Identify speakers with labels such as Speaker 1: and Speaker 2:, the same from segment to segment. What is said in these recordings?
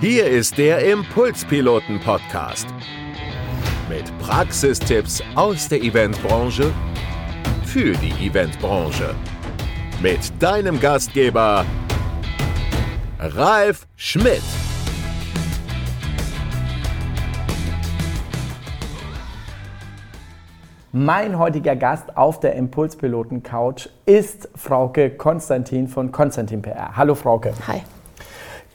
Speaker 1: Hier ist der Impulspiloten-Podcast. Mit Praxistipps aus der Eventbranche für die Eventbranche. Mit deinem Gastgeber Ralf Schmidt.
Speaker 2: Mein heutiger Gast auf der Impulspiloten Couch ist Frauke Konstantin von Konstantin PR. Hallo Frauke.
Speaker 3: Hi.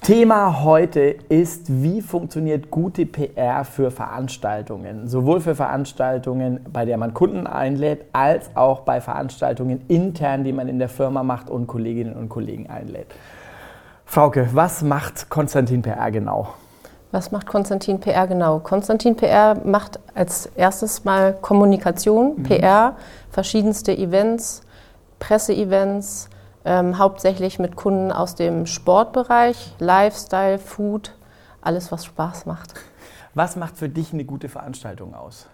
Speaker 2: Thema heute ist, wie funktioniert gute PR für Veranstaltungen? Sowohl für Veranstaltungen, bei der man Kunden einlädt, als auch bei Veranstaltungen intern, die man in der Firma macht und Kolleginnen und Kollegen einlädt. Frauke, was macht Konstantin PR genau?
Speaker 3: Was macht Konstantin PR genau? Konstantin PR macht als erstes mal Kommunikation, mhm. PR, verschiedenste Events, Presseevents, ähm, hauptsächlich mit Kunden aus dem Sportbereich, Lifestyle, Food, alles, was Spaß macht.
Speaker 2: Was macht für dich eine gute Veranstaltung aus?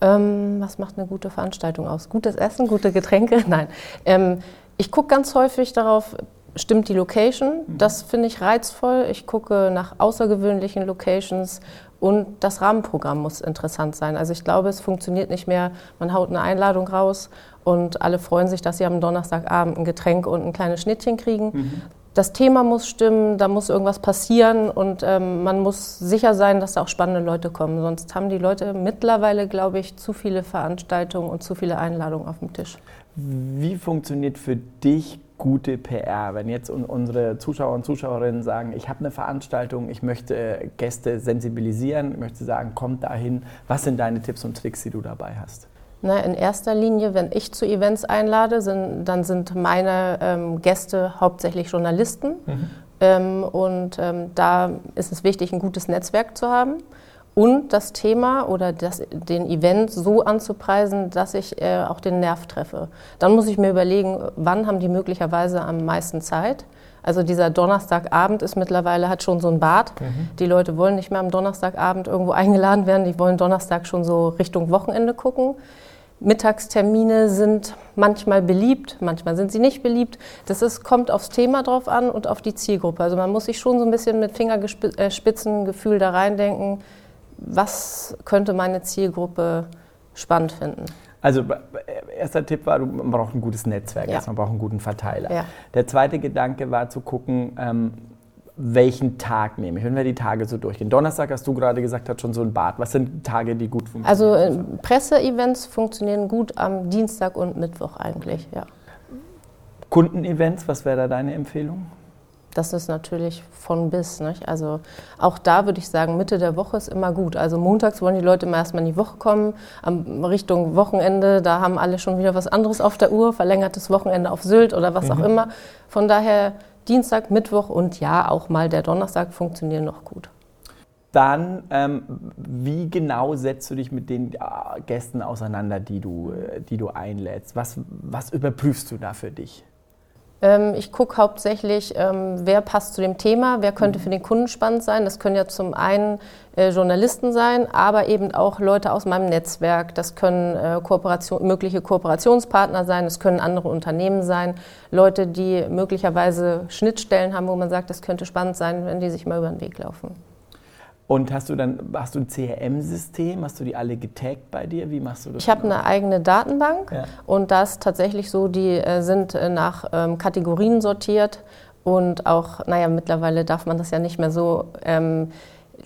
Speaker 3: Ähm, was macht eine gute Veranstaltung aus? Gutes Essen, gute Getränke? Nein. Ähm, ich gucke ganz häufig darauf, stimmt die Location. Mhm. Das finde ich reizvoll. Ich gucke nach außergewöhnlichen Locations und das Rahmenprogramm muss interessant sein. Also ich glaube, es funktioniert nicht mehr, man haut eine Einladung raus und alle freuen sich, dass sie am Donnerstagabend ein Getränk und ein kleines Schnittchen kriegen. Mhm. Das Thema muss stimmen, da muss irgendwas passieren und ähm, man muss sicher sein, dass da auch spannende Leute kommen. Sonst haben die Leute mittlerweile, glaube ich, zu viele Veranstaltungen und zu viele Einladungen auf dem Tisch.
Speaker 2: Wie funktioniert für dich gute PR? Wenn jetzt unsere Zuschauer und Zuschauerinnen sagen, ich habe eine Veranstaltung, ich möchte Gäste sensibilisieren, ich möchte sagen, kommt dahin. Was sind deine Tipps und Tricks, die du dabei hast?
Speaker 3: Na, in erster Linie, wenn ich zu Events einlade, sind, dann sind meine ähm, Gäste hauptsächlich Journalisten. Mhm. Ähm, und ähm, da ist es wichtig, ein gutes Netzwerk zu haben und das Thema oder das, den Event so anzupreisen, dass ich äh, auch den Nerv treffe. Dann muss ich mir überlegen, wann haben die möglicherweise am meisten Zeit. Also dieser Donnerstagabend ist mittlerweile, hat schon so ein Bad. Mhm. Die Leute wollen nicht mehr am Donnerstagabend irgendwo eingeladen werden, die wollen Donnerstag schon so Richtung Wochenende gucken. Mittagstermine sind manchmal beliebt, manchmal sind sie nicht beliebt. Das ist, kommt aufs Thema drauf an und auf die Zielgruppe. Also man muss sich schon so ein bisschen mit Fingerspitzengefühl da reindenken, was könnte meine Zielgruppe spannend finden?
Speaker 2: Also erster Tipp war, man braucht ein gutes Netzwerk, ja. man braucht einen guten Verteiler.
Speaker 3: Ja.
Speaker 2: Der zweite Gedanke war zu gucken, ähm, welchen Tag nehme ich, wenn wir die Tage so durchgehen. Donnerstag hast du gerade gesagt, hat schon so ein Bad. Was sind Tage, die gut funktionieren?
Speaker 3: Also äh, Presseevents funktionieren gut am Dienstag und Mittwoch eigentlich, ja.
Speaker 2: Kundenevents, was wäre da deine Empfehlung?
Speaker 3: Das ist natürlich von bis. Nicht? Also auch da würde ich sagen, Mitte der Woche ist immer gut. Also montags wollen die Leute immer erstmal in die Woche kommen, am Richtung Wochenende, da haben alle schon wieder was anderes auf der Uhr, verlängertes Wochenende auf Sylt oder was mhm. auch immer. Von daher Dienstag, Mittwoch und ja, auch mal der Donnerstag funktionieren noch gut.
Speaker 2: Dann, ähm, wie genau setzt du dich mit den äh, Gästen auseinander, die du, äh, die du einlädst? Was, was überprüfst du da für dich?
Speaker 3: Ähm, ich gucke hauptsächlich, ähm, wer passt zu dem Thema, wer könnte für den Kunden spannend sein. Das können ja zum einen äh, Journalisten sein, aber eben auch Leute aus meinem Netzwerk. Das können äh, Kooperation, mögliche Kooperationspartner sein, das können andere Unternehmen sein, Leute, die möglicherweise Schnittstellen haben, wo man sagt, das könnte spannend sein, wenn die sich mal über den Weg laufen.
Speaker 2: Und hast du dann hast du ein CRM-System? Hast du die alle getaggt bei dir? Wie machst du das?
Speaker 3: Ich habe eine eigene Datenbank ja. und das tatsächlich so, die äh, sind äh, nach ähm, Kategorien sortiert und auch, naja, mittlerweile darf man das ja nicht mehr so. Ähm,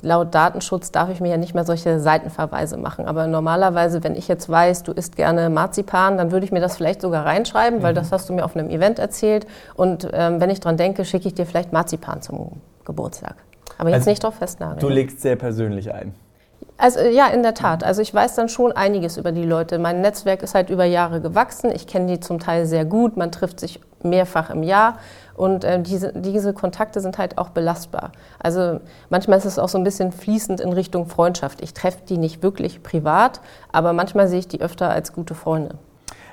Speaker 3: laut Datenschutz darf ich mir ja nicht mehr solche Seitenverweise machen. Aber normalerweise, wenn ich jetzt weiß, du isst gerne Marzipan, dann würde ich mir das vielleicht sogar reinschreiben, mhm. weil das hast du mir auf einem Event erzählt. Und ähm, wenn ich dran denke, schicke ich dir vielleicht Marzipan zum Geburtstag. Aber jetzt also, nicht drauf festnageln.
Speaker 2: Du legst sehr persönlich ein.
Speaker 3: Also ja, in der Tat. Also ich weiß dann schon einiges über die Leute. Mein Netzwerk ist halt über Jahre gewachsen. Ich kenne die zum Teil sehr gut. Man trifft sich mehrfach im Jahr und äh, diese, diese Kontakte sind halt auch belastbar. Also manchmal ist es auch so ein bisschen fließend in Richtung Freundschaft. Ich treffe die nicht wirklich privat, aber manchmal sehe ich die öfter als gute Freunde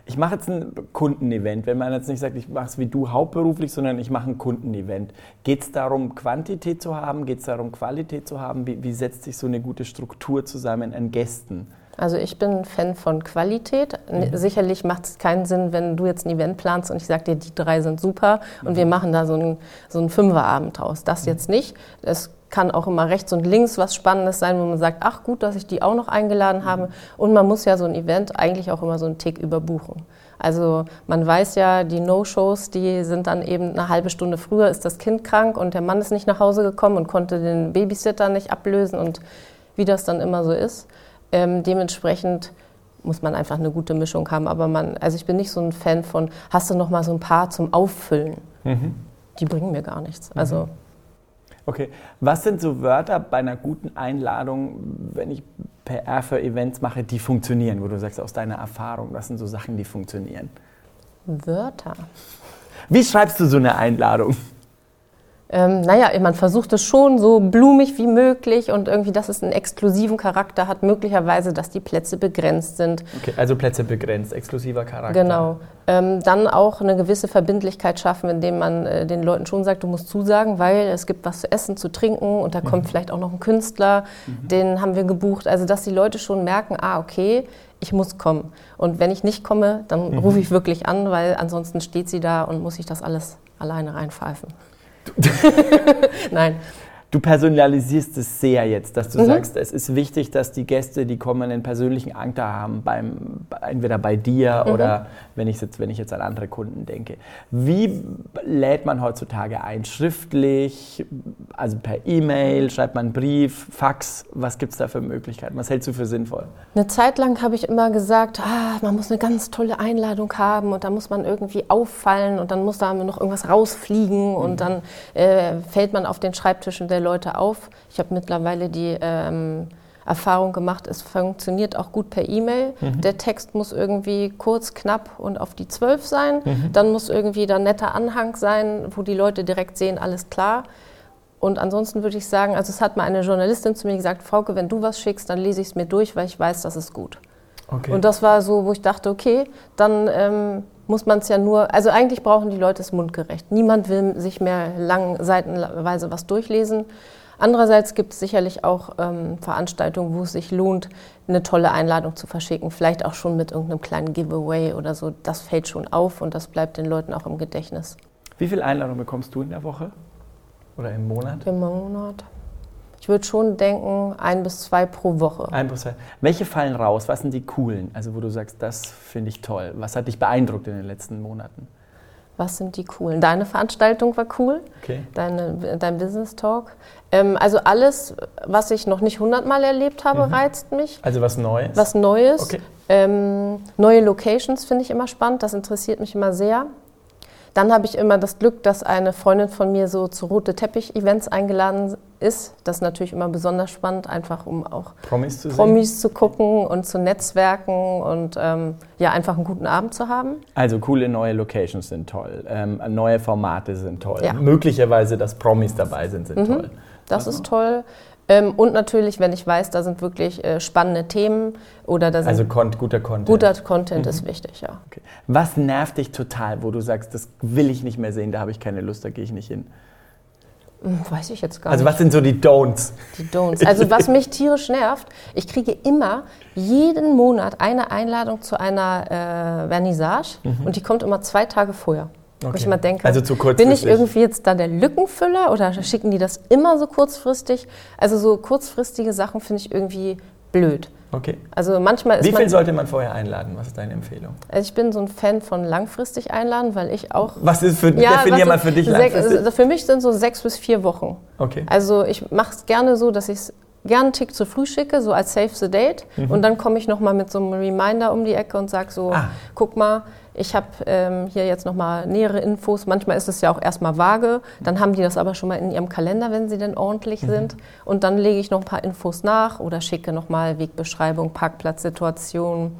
Speaker 2: ich mache jetzt ein Kundenevent, wenn man jetzt nicht sagt, ich mache es wie du hauptberuflich, sondern ich mache ein Kundenevent. Geht es darum, Quantität zu haben? Geht es darum, Qualität zu haben? Wie, wie, setzt sich so eine gute Struktur zusammen an Gästen?
Speaker 3: Also ich bin Fan von Qualität. Mhm. Sicherlich macht es keinen Sinn, wenn du jetzt ein Event planst und ich sage dir, die drei sind super und mhm. wir machen da so einen so ein Fünferabend draus. Das mhm. jetzt nicht. Es kann auch immer rechts und links was Spannendes sein, wo man sagt, ach gut, dass ich die auch noch eingeladen habe. Und man muss ja so ein Event eigentlich auch immer so einen Tick überbuchen. Also man weiß ja, die No-Shows, die sind dann eben eine halbe Stunde früher ist das Kind krank und der Mann ist nicht nach Hause gekommen und konnte den Babysitter nicht ablösen und wie das dann immer so ist. Ähm, dementsprechend muss man einfach eine gute Mischung haben. Aber man, also ich bin nicht so ein Fan von, hast du noch mal so ein paar zum Auffüllen? Mhm. Die bringen mir gar nichts. Also
Speaker 2: mhm. Okay, was sind so Wörter bei einer guten Einladung, wenn ich PR für Events mache, die funktionieren, wo du sagst aus deiner Erfahrung, was sind so Sachen, die funktionieren?
Speaker 3: Wörter.
Speaker 2: Wie schreibst du so eine Einladung?
Speaker 3: Ähm, naja, man versucht es schon so blumig wie möglich und irgendwie, dass es einen exklusiven Charakter hat, möglicherweise, dass die Plätze begrenzt sind.
Speaker 2: Okay, also Plätze begrenzt, exklusiver Charakter.
Speaker 3: Genau. Ähm, dann auch eine gewisse Verbindlichkeit schaffen, indem man äh, den Leuten schon sagt, du musst zusagen, weil es gibt was zu essen, zu trinken und da kommt mhm. vielleicht auch noch ein Künstler, mhm. den haben wir gebucht. Also, dass die Leute schon merken, ah, okay, ich muss kommen. Und wenn ich nicht komme, dann mhm. rufe ich wirklich an, weil ansonsten steht sie da und muss sich das alles alleine reinpfeifen. Nein.
Speaker 2: Du personalisierst es sehr jetzt, dass du mhm. sagst, es ist wichtig, dass die Gäste, die kommen, einen persönlichen Anker haben, beim, entweder bei dir mhm. oder wenn ich, jetzt, wenn ich jetzt an andere Kunden denke. Wie lädt man heutzutage ein? Schriftlich, also per E-Mail, schreibt man einen Brief, Fax? Was gibt es da für Möglichkeiten? Was hältst du für sinnvoll?
Speaker 3: Eine Zeit lang habe ich immer gesagt, ah, man muss eine ganz tolle Einladung haben und da muss man irgendwie auffallen und dann muss da noch irgendwas rausfliegen mhm. und dann äh, fällt man auf den Schreibtischen der der Leute auf. Ich habe mittlerweile die ähm, Erfahrung gemacht, es funktioniert auch gut per E-Mail. Mhm. Der Text muss irgendwie kurz, knapp und auf die zwölf sein. Mhm. Dann muss irgendwie da netter Anhang sein, wo die Leute direkt sehen, alles klar. Und ansonsten würde ich sagen, also es hat mal eine Journalistin zu mir gesagt, Frauke, wenn du was schickst, dann lese ich es mir durch, weil ich weiß, das ist gut. Okay. Und das war so, wo ich dachte, okay, dann ähm, muss man es ja nur, also eigentlich brauchen die Leute es mundgerecht. Niemand will sich mehr lang seitenweise was durchlesen. Andererseits gibt es sicherlich auch ähm, Veranstaltungen, wo es sich lohnt, eine tolle Einladung zu verschicken. Vielleicht auch schon mit irgendeinem kleinen Giveaway oder so. Das fällt schon auf und das bleibt den Leuten auch im Gedächtnis.
Speaker 2: Wie viele Einladungen bekommst du in der Woche oder im Monat?
Speaker 3: Im Monat. Ich würde schon denken, ein bis zwei pro Woche.
Speaker 2: Ein bis zwei. Welche fallen raus? Was sind die coolen? Also wo du sagst, das finde ich toll. Was hat dich beeindruckt in den letzten Monaten?
Speaker 3: Was sind die coolen? Deine Veranstaltung war cool, okay. Deine, dein Business Talk. Ähm, also alles, was ich noch nicht hundertmal erlebt habe, mhm. reizt mich.
Speaker 2: Also was Neues?
Speaker 3: Was Neues. Okay. Ähm, neue Locations finde ich immer spannend, das interessiert mich immer sehr. Dann habe ich immer das Glück, dass eine Freundin von mir so zu rote Teppich-Events eingeladen ist. Das ist natürlich immer besonders spannend, einfach um auch
Speaker 2: Promis zu,
Speaker 3: Promis zu gucken und zu netzwerken und ähm, ja, einfach einen guten Abend zu haben.
Speaker 2: Also coole neue Locations sind toll, ähm, neue Formate sind toll. Ja. Möglicherweise, dass Promis dabei sind, sind mhm. toll.
Speaker 3: Das also. ist toll. Ähm, und natürlich, wenn ich weiß, da sind wirklich äh, spannende Themen oder da sind
Speaker 2: Also kon guter Content.
Speaker 3: Guter Content mhm. ist wichtig, ja.
Speaker 2: Okay. Was nervt dich total, wo du sagst, das will ich nicht mehr sehen, da habe ich keine Lust, da gehe ich nicht hin?
Speaker 3: Hm, weiß ich jetzt gar
Speaker 2: also
Speaker 3: nicht.
Speaker 2: Also was sind so die Don'ts?
Speaker 3: Die Don'ts. Also was mich tierisch nervt, ich kriege immer jeden Monat eine Einladung zu einer äh, Vernissage mhm. und die kommt immer zwei Tage vorher. Okay. Wo ich immer denke,
Speaker 2: also zu
Speaker 3: bin ich irgendwie jetzt da der Lückenfüller oder schicken die das immer so kurzfristig? Also so kurzfristige Sachen finde ich irgendwie blöd.
Speaker 2: Okay.
Speaker 3: Also manchmal
Speaker 2: Wie viel sollte man vorher einladen? Was ist deine Empfehlung?
Speaker 3: Also ich bin so ein Fan von langfristig einladen, weil ich auch.
Speaker 2: Was ist für, ja, definier mal für dich langfristig?
Speaker 3: Also für mich sind so sechs bis vier Wochen.
Speaker 2: Okay.
Speaker 3: Also ich mache es gerne so, dass ich es gerne einen Tick zu früh schicke, so als Save the Date. Mhm. Und dann komme ich nochmal mit so einem Reminder um die Ecke und sage so, ah. guck mal, ich habe ähm, hier jetzt nochmal nähere Infos. Manchmal ist es ja auch erstmal vage. Dann haben die das aber schon mal in ihrem Kalender, wenn sie denn ordentlich mhm. sind. Und dann lege ich noch ein paar Infos nach oder schicke nochmal Wegbeschreibung, Parkplatzsituation,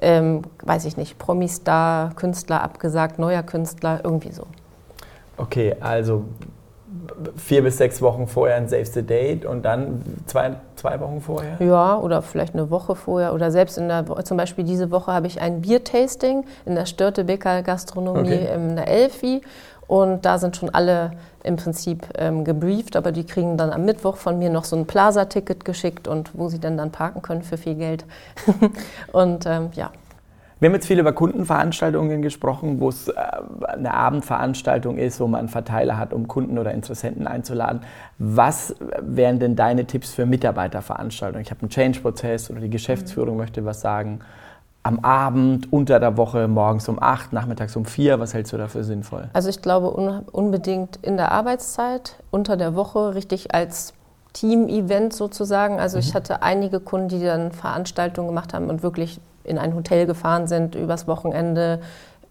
Speaker 3: ähm, weiß ich nicht, Promis da, Künstler abgesagt, neuer Künstler, irgendwie so.
Speaker 2: Okay, also vier bis sechs Wochen vorher ein Save the Date und dann zwei, zwei Wochen vorher?
Speaker 3: Ja, oder vielleicht eine Woche vorher. Oder selbst in der, zum Beispiel diese Woche habe ich ein Biertasting in der Störtebeker Gastronomie okay. in der Elfi. Und da sind schon alle im Prinzip ähm, gebrieft, aber die kriegen dann am Mittwoch von mir noch so ein Plaza-Ticket geschickt und wo sie dann dann parken können für viel Geld. und ähm, ja.
Speaker 2: Wir haben jetzt viel über Kundenveranstaltungen gesprochen, wo es äh, eine Abendveranstaltung ist, wo man einen Verteiler hat, um Kunden oder Interessenten einzuladen. Was wären denn deine Tipps für Mitarbeiterveranstaltungen? Ich habe einen Change-Prozess oder die Geschäftsführung mhm. möchte was sagen. Am Abend, unter der Woche, morgens um 8, nachmittags um 4, was hältst du dafür sinnvoll?
Speaker 3: Also ich glaube un unbedingt in der Arbeitszeit, unter der Woche, richtig als Team-Event sozusagen. Also mhm. ich hatte einige Kunden, die dann Veranstaltungen gemacht haben und wirklich in ein Hotel gefahren sind übers Wochenende.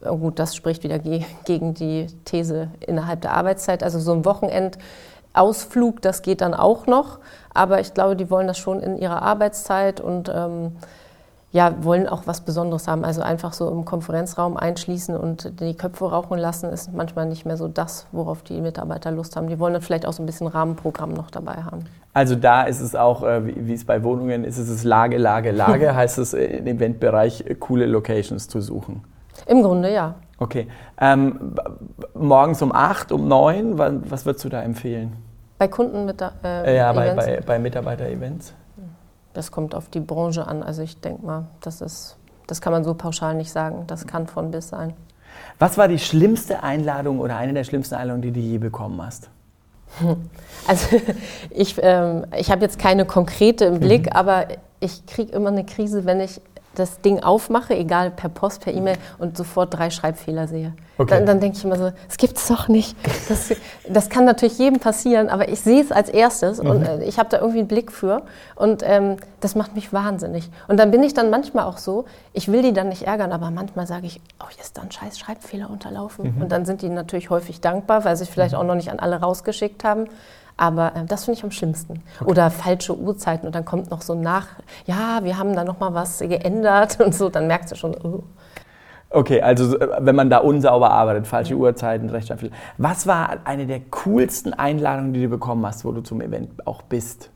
Speaker 3: Oh gut, das spricht wieder ge gegen die These innerhalb der Arbeitszeit. Also so ein Wochenendausflug, das geht dann auch noch. Aber ich glaube, die wollen das schon in ihrer Arbeitszeit und ähm, ja, wollen auch was Besonderes haben. Also einfach so im Konferenzraum einschließen und die Köpfe rauchen lassen, ist manchmal nicht mehr so das, worauf die Mitarbeiter Lust haben. Die wollen dann vielleicht auch so ein bisschen Rahmenprogramm noch dabei haben.
Speaker 2: Also da ist es auch, äh, wie es bei Wohnungen ist, ist es Lage, Lage, Lage, heißt es im Eventbereich coole Locations zu suchen.
Speaker 3: Im Grunde ja.
Speaker 2: Okay. Ähm, morgens um 8, um 9, was würdest du da empfehlen?
Speaker 3: Bei Kunden mit
Speaker 2: äh, Ja, bei, bei, bei Mitarbeiter-Events
Speaker 3: das kommt auf die Branche an. Also ich denke mal, das ist, das kann man so pauschal nicht sagen. Das kann von bis sein.
Speaker 2: Was war die schlimmste Einladung oder eine der schlimmsten Einladungen, die du je bekommen hast?
Speaker 3: Also ich, ähm, ich habe jetzt keine konkrete im Blick, mhm. aber ich kriege immer eine Krise, wenn ich das Ding aufmache, egal per Post, per E-Mail und sofort drei Schreibfehler sehe. Okay. Dann, dann denke ich immer so, es gibt es doch nicht. Das, das kann natürlich jedem passieren, aber ich sehe es als erstes mhm. und äh, ich habe da irgendwie einen Blick für und ähm, das macht mich wahnsinnig. Und dann bin ich dann manchmal auch so, ich will die dann nicht ärgern, aber manchmal sage ich, oh, hier ist da ein scheiß Schreibfehler unterlaufen. Mhm. Und dann sind die natürlich häufig dankbar, weil sie vielleicht mhm. auch noch nicht an alle rausgeschickt haben. Aber äh, das finde ich am schlimmsten. Okay. Oder falsche Uhrzeiten und dann kommt noch so nach, ja, wir haben da noch mal was geändert und so, dann merkst du schon, oh.
Speaker 2: Okay, also äh, wenn man da unsauber arbeitet, falsche mhm. Uhrzeiten, Rechtschreibfehler. Was war eine der coolsten Einladungen, die du bekommen hast, wo du zum Event auch bist?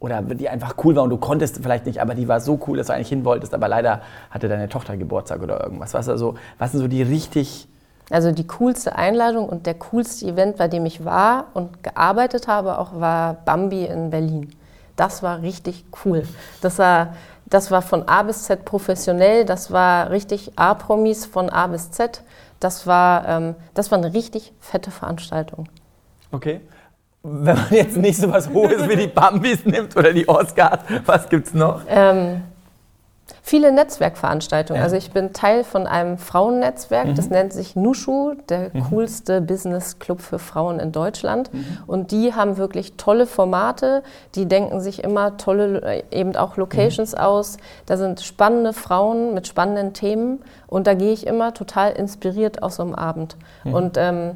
Speaker 2: Oder die einfach cool war und du konntest vielleicht nicht, aber die war so cool, dass du eigentlich hin wolltest, aber leider hatte deine Tochter Geburtstag oder irgendwas. Was, also, was sind so die richtig
Speaker 3: also die coolste Einladung und der coolste Event, bei dem ich war und gearbeitet habe, auch war Bambi in Berlin. Das war richtig cool. Das war, das war von A bis Z professionell, das war richtig A-Promis von A bis Z. Das war, ähm, das war eine richtig fette Veranstaltung.
Speaker 2: Okay. Wenn man jetzt nicht so was Hohes wie die Bambis nimmt oder die Oscars, was gibt's noch?
Speaker 3: Ähm, Viele Netzwerkveranstaltungen. Ja. Also ich bin Teil von einem Frauennetzwerk, mhm. das nennt sich Nushu, der mhm. coolste Business Club für Frauen in Deutschland. Mhm. Und die haben wirklich tolle Formate, die denken sich immer tolle, äh, eben auch Locations mhm. aus. Da sind spannende Frauen mit spannenden Themen und da gehe ich immer total inspiriert aus so einem Abend. Mhm. Und ähm,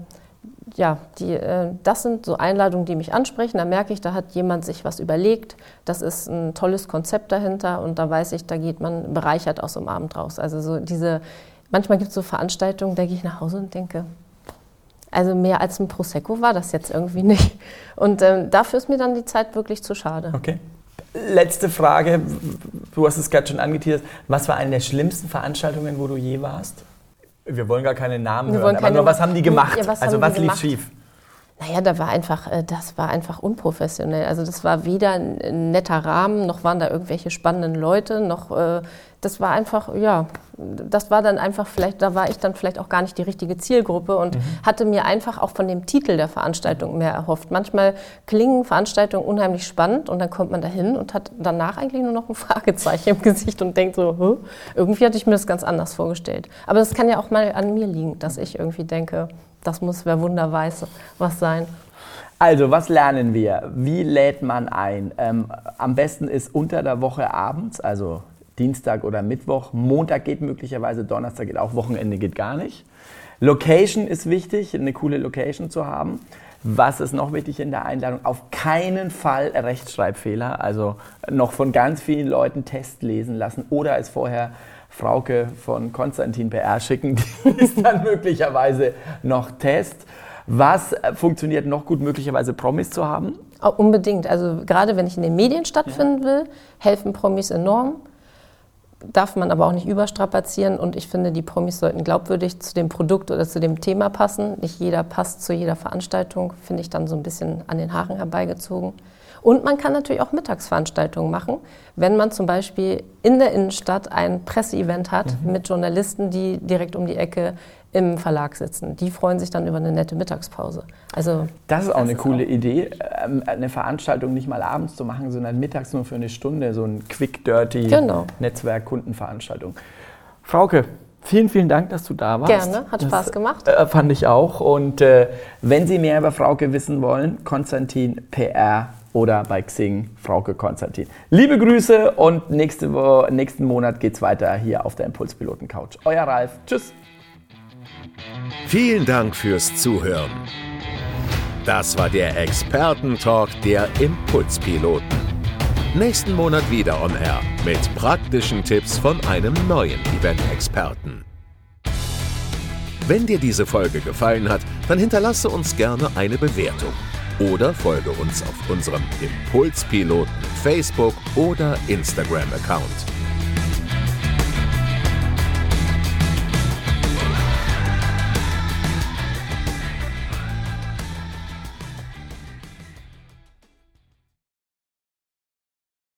Speaker 3: ja, die, äh, das sind so Einladungen, die mich ansprechen. Da merke ich, da hat jemand sich was überlegt. Das ist ein tolles Konzept dahinter und da weiß ich, da geht man bereichert aus dem Abend raus. Also so diese, manchmal gibt es so Veranstaltungen, da gehe ich nach Hause und denke, also mehr als ein Prosecco war das jetzt irgendwie nicht. Und ähm, dafür ist mir dann die Zeit wirklich zu schade.
Speaker 2: Okay. Letzte Frage, du hast es gerade schon angeteasert. Was war eine der schlimmsten Veranstaltungen, wo du je warst? Wir wollen gar keine Namen Wir hören, aber nur was haben die gemacht? Ja, was also was lief gemacht? schief?
Speaker 3: Naja, da war einfach, äh, das war einfach unprofessionell. Also das war weder ein netter Rahmen, noch waren da irgendwelche spannenden Leute, noch äh, das war einfach, ja, das war dann einfach vielleicht, da war ich dann vielleicht auch gar nicht die richtige Zielgruppe und mhm. hatte mir einfach auch von dem Titel der Veranstaltung mehr erhofft. Manchmal klingen Veranstaltungen unheimlich spannend und dann kommt man da hin und hat danach eigentlich nur noch ein Fragezeichen im Gesicht und denkt so, Hö? irgendwie hatte ich mir das ganz anders vorgestellt. Aber das kann ja auch mal an mir liegen, dass ich irgendwie denke, das muss, wer Wunder weiß, was sein.
Speaker 2: Also, was lernen wir? Wie lädt man ein? Ähm, am besten ist unter der Woche abends, also Dienstag oder Mittwoch. Montag geht möglicherweise, Donnerstag geht auch, Wochenende geht gar nicht. Location ist wichtig, eine coole Location zu haben. Was ist noch wichtig in der Einladung? Auf keinen Fall Rechtschreibfehler, also noch von ganz vielen Leuten Test lesen lassen oder es vorher Frauke von Konstantin PR schicken, die ist dann möglicherweise noch Test. Was funktioniert noch gut, möglicherweise Promis zu haben?
Speaker 3: Unbedingt. Also gerade wenn ich in den Medien stattfinden ja. will, helfen Promis enorm darf man aber auch nicht überstrapazieren und ich finde, die Promis sollten glaubwürdig zu dem Produkt oder zu dem Thema passen. Nicht jeder passt zu jeder Veranstaltung, finde ich dann so ein bisschen an den Haaren herbeigezogen. Und man kann natürlich auch Mittagsveranstaltungen machen, wenn man zum Beispiel in der Innenstadt ein Presseevent hat mhm. mit Journalisten, die direkt um die Ecke im Verlag sitzen. Die freuen sich dann über eine nette Mittagspause.
Speaker 2: Also das ist auch das eine ist coole auch Idee, ähm, eine Veranstaltung nicht mal abends zu machen, sondern mittags nur für eine Stunde, so ein quick dirty genau. Netzwerk Kundenveranstaltung. Frauke, Vielen, vielen Dank, dass du da warst.
Speaker 3: Gerne, hat Spaß gemacht.
Speaker 2: Äh, fand ich auch. Und äh, wenn Sie mehr über Frauke wissen wollen, Konstantin PR oder bei Xing Frauke Konstantin. Liebe Grüße und nächste nächsten Monat geht es weiter hier auf der Impulspiloten Couch. Euer Ralf. Tschüss.
Speaker 1: Vielen Dank fürs Zuhören. Das war der Expertentalk der Impulspiloten. Nächsten Monat wieder on Air mit praktischen Tipps von einem neuen Event-Experten. Wenn dir diese Folge gefallen hat, dann hinterlasse uns gerne eine Bewertung oder folge uns auf unserem Impulspiloten Facebook oder Instagram Account.